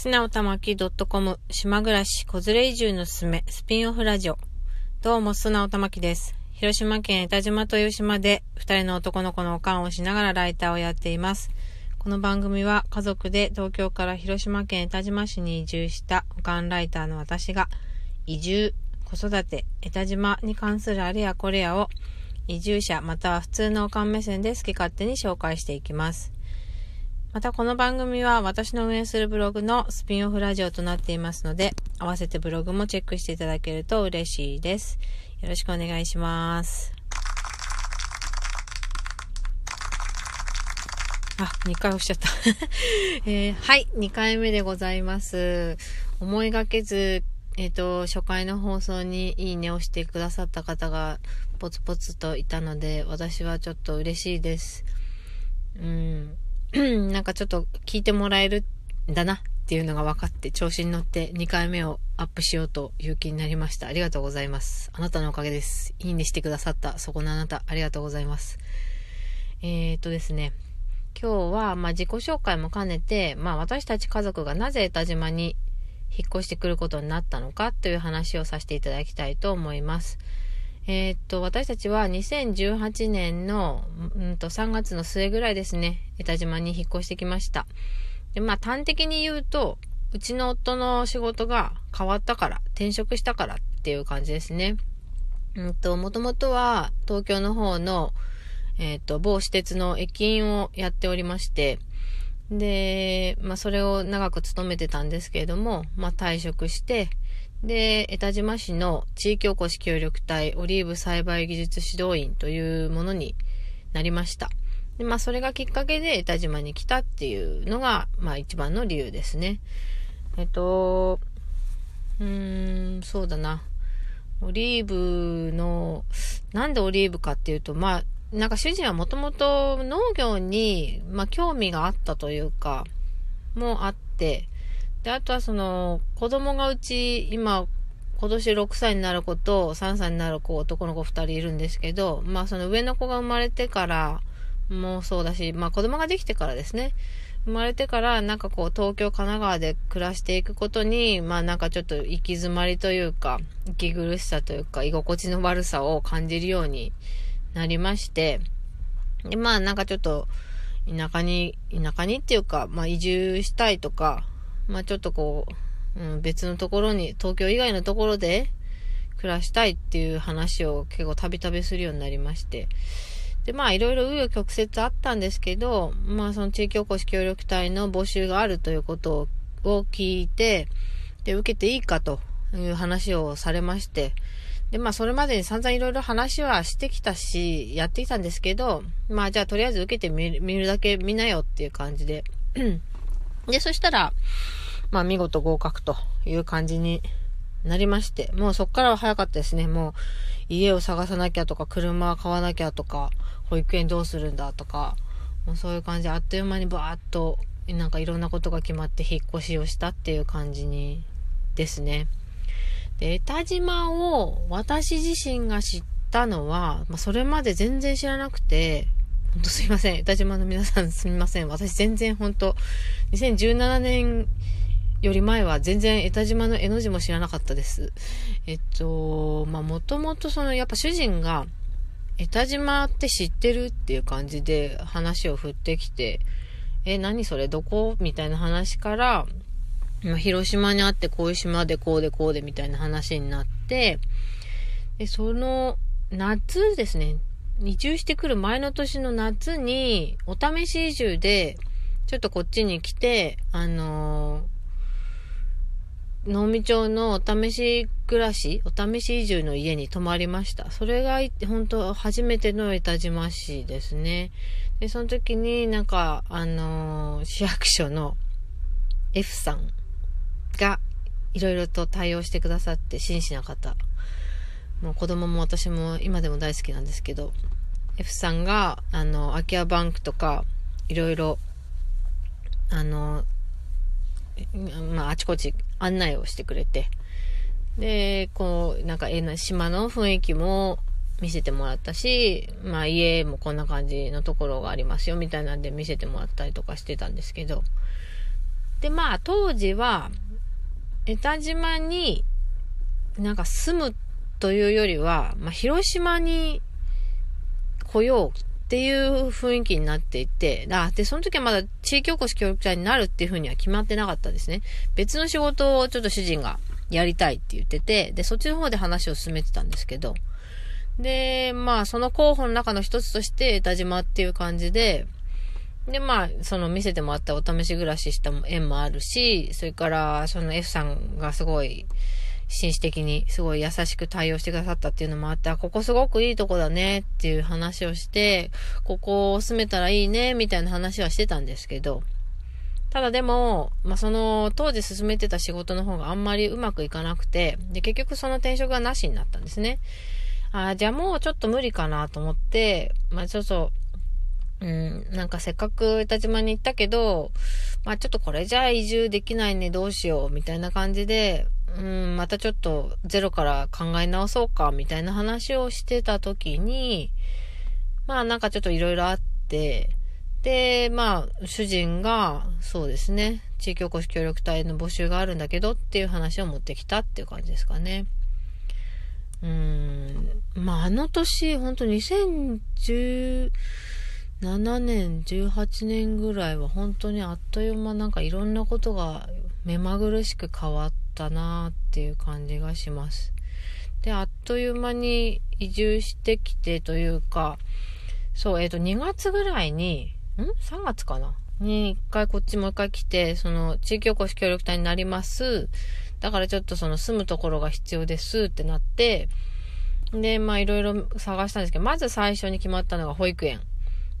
すなおたまき .com 島暮らし子連れ移住のすすめスピンオフラジオ。どうも、すなおたまきです。広島県江田島という島で二人の男の子のおかんをしながらライターをやっています。この番組は家族で東京から広島県江田島市に移住したおかんライターの私が移住、子育て、江田島に関するあれやこれやを移住者または普通のおかん目線で好き勝手に紹介していきます。またこの番組は私の運営するブログのスピンオフラジオとなっていますので、合わせてブログもチェックしていただけると嬉しいです。よろしくお願いします。あ、2回押しちゃった。えーはい、2回目でございます。思いがけず、えっ、と、初回の放送にいいねをしてくださった方がポツポツといたので、私はちょっと嬉しいです。うん。なんかちょっと聞いてもらえるんだなっていうのが分かって調子に乗って2回目をアップしようという気になりました。ありがとうございます。あなたのおかげです。いいねしてくださったそこのあなた、ありがとうございます。えー、っとですね、今日はまあ自己紹介も兼ねて、まあ私たち家族がなぜ田島に引っ越してくることになったのかという話をさせていただきたいと思います。えーっと、私たちは2018年の、うんと、3月の末ぐらいですね、江田島に引っ越してきました。で、まあ端的に言うと、うちの夫の仕事が変わったから、転職したからっていう感じですね。うんと、もともとは東京の方の、えーっと、某私鉄の駅員をやっておりまして、で、まあそれを長く勤めてたんですけれども、まあ退職して、で、江田島市の地域おこし協力隊オリーブ栽培技術指導員というものになりました。で、まあそれがきっかけで江田島に来たっていうのが、まあ一番の理由ですね。えっと、うーん、そうだな。オリーブの、なんでオリーブかっていうと、まあ、なんか主人はもともと農業に、まあ興味があったというか、もあって、で、あとはその、子供がうち、今、今年6歳になる子と3歳になる子、男の子2人いるんですけど、まあその上の子が生まれてからもそうだし、まあ子供ができてからですね。生まれてからなんかこう東京、神奈川で暮らしていくことに、まあなんかちょっと行き詰まりというか、息苦しさというか、居心地の悪さを感じるようになりまして、で、まあなんかちょっと田舎に、田舎にっていうか、まあ移住したいとか、まあちょっとこう、うん、別のところに、東京以外のところで暮らしたいっていう話を結構たびたびするようになりまして。で、まあいろいろ紆余曲折あったんですけど、まあその地域おこし協力隊の募集があるということを聞いて、で、受けていいかという話をされまして、で、まあそれまでに散々いろいろ話はしてきたし、やってきたんですけど、まあじゃあとりあえず受けてみる見るだけ見なよっていう感じで。で、そしたら、まあ見事合格という感じになりまして、もうそっからは早かったですね。もう家を探さなきゃとか、車買わなきゃとか、保育園どうするんだとか、もうそういう感じであっという間にバーッと、なんかいろんなことが決まって引っ越しをしたっていう感じに、ですね。で、江田島を私自身が知ったのは、まあそれまで全然知らなくて、本当すいません。田島の皆さんすみません。私全然本当2017年より前は全然江田島の絵の字も知らなかったです。えっと、まあ、もともとその、やっぱ主人が、江田島って知ってるっていう感じで話を振ってきて、え、何それ？どこ？みたいな話から、まあ、広島にあってこういう島でこうでこうでみたいな話になって、で、その夏ですね、移住してくる前の年の夏に、お試し移住で、ちょっとこっちに来て、あのー能美町のお試し暮らし、お試し移住の家に泊まりました。それが、本当初めての江田島市ですね。で、その時になんか、あのー市役所の F さんが、いろいろと対応してくださって、真摯な方。もう子供も私も今でも大好きなんですけど、F さんが、あの、空き家バンクとか、いろいろ、あの、まあ、あちこち案内をしてくれて、で、こう、なんか、えな島の雰囲気も見せてもらったし、まあ、家もこんな感じのところがありますよ、みたいなんで見せてもらったりとかしてたんですけど、で、まあ、当時は、江田島になんか住むというよりは、まあ、広島に来ようっていう雰囲気になっていて、あ、で、その時はまだ地域おこし協力隊になるっていう風には決まってなかったですね。別の仕事をちょっと主人がやりたいって言ってて、で、そっちの方で話を進めてたんですけど、で、まあ、その候補の中の一つとして、田島っていう感じで、で、まあ、その見せてもらったお試し暮らしした縁もあるし、それから、その F さんがすごい、紳士的にすごい優しく対応してくださったっていうのもあって、あここすごくいいとこだねっていう話をして、ここを住めたらいいねみたいな話はしてたんですけど、ただでも、まあ、その当時進めてた仕事の方があんまりうまくいかなくて、で、結局その転職がなしになったんですね。ああ、じゃあもうちょっと無理かなと思って、まあ、ちょっと、うん、なんかせっかく田島に行ったけど、まあちょっとこれじゃあ移住できないね、どうしよう、みたいな感じで、うん、またちょっとゼロから考え直そうか、みたいな話をしてた時に、まあなんかちょっといろいろあって、で、まあ、主人が、そうですね、地域おこし協力隊の募集があるんだけどっていう話を持ってきたっていう感じですかね。うん、まああの年、ほんと2017年、18年ぐらいは本当にあっという間なんかいろんなことが目まぐるしく変わってたなっていう感じがします。で、あっという間に移住してきてというか、そう、えっ、ー、と、2月ぐらいに、ん ?3 月かな？に一回こっちもう一回来て、その地域おこし協力隊になります。だからちょっとその住むところが必要ですってなって、で、まあいろいろ探したんですけど、まず最初に決まったのが保育園。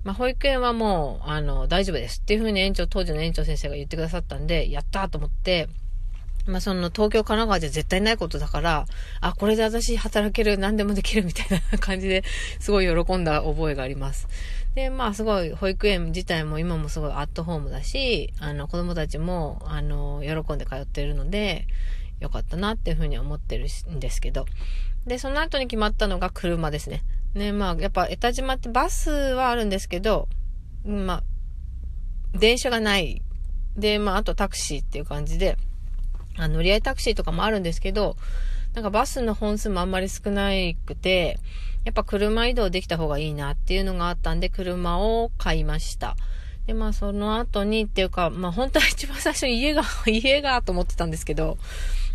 まあ、保育園はもう、あの、大丈夫ですっていうふうに園長、当時の園長先生が言ってくださったんで、やったと思って、まあ、その東京、神奈川じゃ絶対ないことだから、あ、これで私働ける、何でもできるみたいな感じですごい喜んだ覚えがあります。で、まあ、すごい保育園自体も今もすごいアットホームだし、あの、子供たちも、あの、喜んで通ってるので、よかったなっていうふうに思ってるんですけど。で、その後に決まったのが車ですね。ね、まあ、やっぱ、江田島ってバスはあるんですけど、まあ、電車がない。で、まあ、あとタクシーっていう感じで、あの乗り合いタクシーとかもあるんですけど、なんかバスの本数もあんまり少なくて、やっぱ車移動できた方がいいなっていうのがあったんで、車を買いました。で、まあその後にっていうか、まあ本当は一番最初に家が、家がと思ってたんですけど、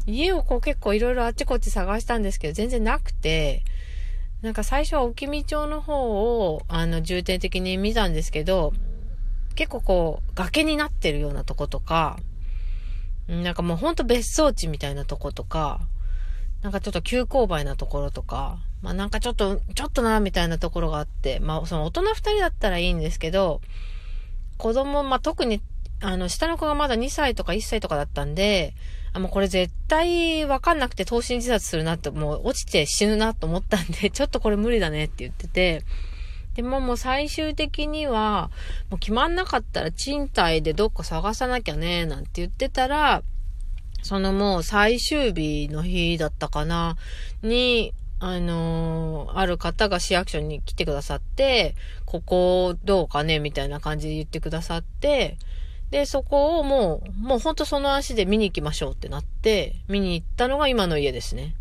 家をこう結構いろいろあっちこっち探したんですけど、全然なくて、なんか最初は沖見町の方を、あの、重点的に見たんですけど、結構こう、崖になってるようなとことか、なんかもうほんと別荘地みたいなとことか、なんかちょっと急勾配なところとか、まあなんかちょっと、ちょっとな、みたいなところがあって、まあその大人二人だったらいいんですけど、子供、まあ特に、あの、下の子がまだ2歳とか1歳とかだったんで、あ、もうこれ絶対わかんなくて投身自殺するなって、もう落ちて死ぬなと思ったんで、ちょっとこれ無理だねって言ってて、でももう最終的には、もう決まんなかったら賃貸でどっか探さなきゃね、なんて言ってたら、そのもう最終日の日だったかな、に、あのー、ある方が市役所に来てくださって、ここどうかねみたいな感じで言ってくださって、で、そこをもう、もうほんとその足で見に行きましょうってなって、見に行ったのが今の家ですね。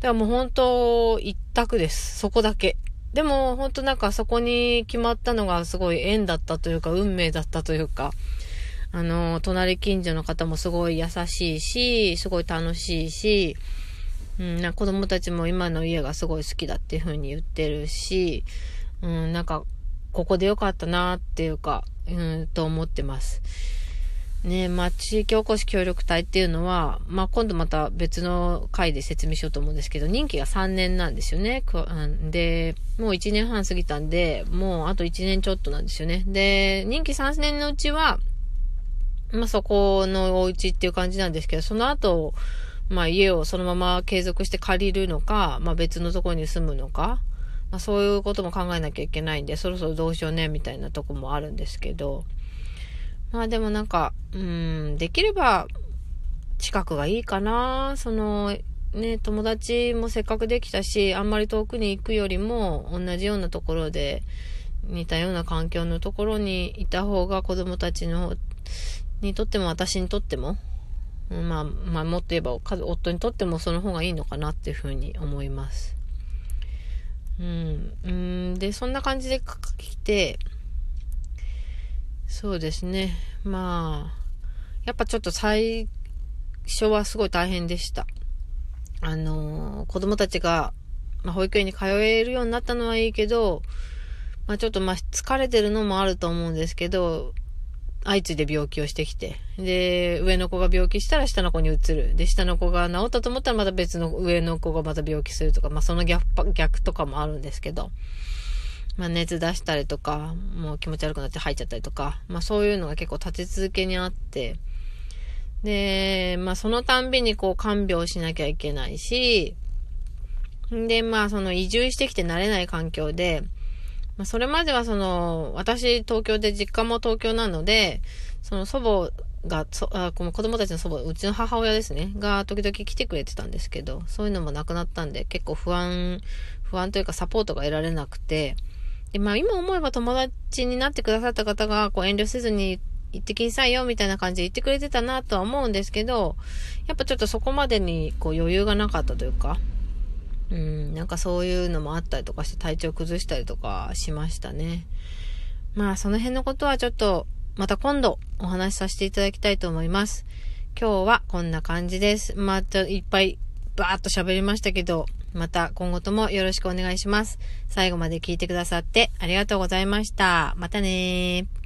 だからもう本当一択です。そこだけ。でも本当なんかそこに決まったのがすごい縁だったというか、運命だったというか、あの、隣近所の方もすごい優しいし、すごい楽しいし、うん、な子供たちも今の家がすごい好きだっていう風に言ってるし、うん、なんか、ここでよかったなっていうか、うん、と思ってます。ねまあ、地域おこし協力隊っていうのは、まあ、今度また別の回で説明しようと思うんですけど、任期が3年なんですよね。で、もう1年半過ぎたんで、もうあと1年ちょっとなんですよね。で、任期3年のうちは、まあ、そこのお家っていう感じなんですけど、その後、まあ、家をそのまま継続して借りるのか、まあ、別のところに住むのか、まあ、そういうことも考えなきゃいけないんで、そろそろどうしようね、みたいなとこもあるんですけど、まあでもなんか、うん、できれば近くがいいかな。その、ね、友達もせっかくできたし、あんまり遠くに行くよりも、同じようなところで、似たような環境のところにいた方が子供たちのにとっても私にとっても、まあ、まあ、もっと言えば、夫にとってもその方がいいのかなっていうふうに思います。うん。うん、で、そんな感じで来て、そうですね。まあ、やっぱちょっと最初はすごい大変でした。あの子供たちが、まあ、保育園に通えるようになったのはいいけど、まあ、ちょっとまあ疲れてるのもあると思うんですけど、相次いで病気をしてきて。で、上の子が病気したら下の子に移る。で、下の子が治ったと思ったらまた別の上の子がまた病気するとか、まあその逆、逆とかもあるんですけど。まあ熱出したりとか、もう気持ち悪くなって吐いちゃったりとか、まあそういうのが結構立て続けにあって、で、まあそのたんびにこう看病しなきゃいけないし、で、まあその移住してきて慣れない環境で、まあ、それまではその、私東京で実家も東京なので、その祖母が、そあこの子供たちの祖母、うちの母親ですね、が時々来てくれてたんですけど、そういうのもなくなったんで、結構不安、不安というかサポートが得られなくて、で、まあ今思えば友達になってくださった方が、こう遠慮せずに行ってきなさいよ、みたいな感じで言ってくれてたなとは思うんですけど、やっぱちょっとそこまでにこう余裕がなかったというか、うん、なんかそういうのもあったりとかして体調崩したりとかしましたね。まあその辺のことはちょっとまた今度お話しさせていただきたいと思います。今日はこんな感じです。またいっぱいバーっと喋りましたけど、また今後ともよろしくお願いします。最後まで聞いてくださってありがとうございました。またねー。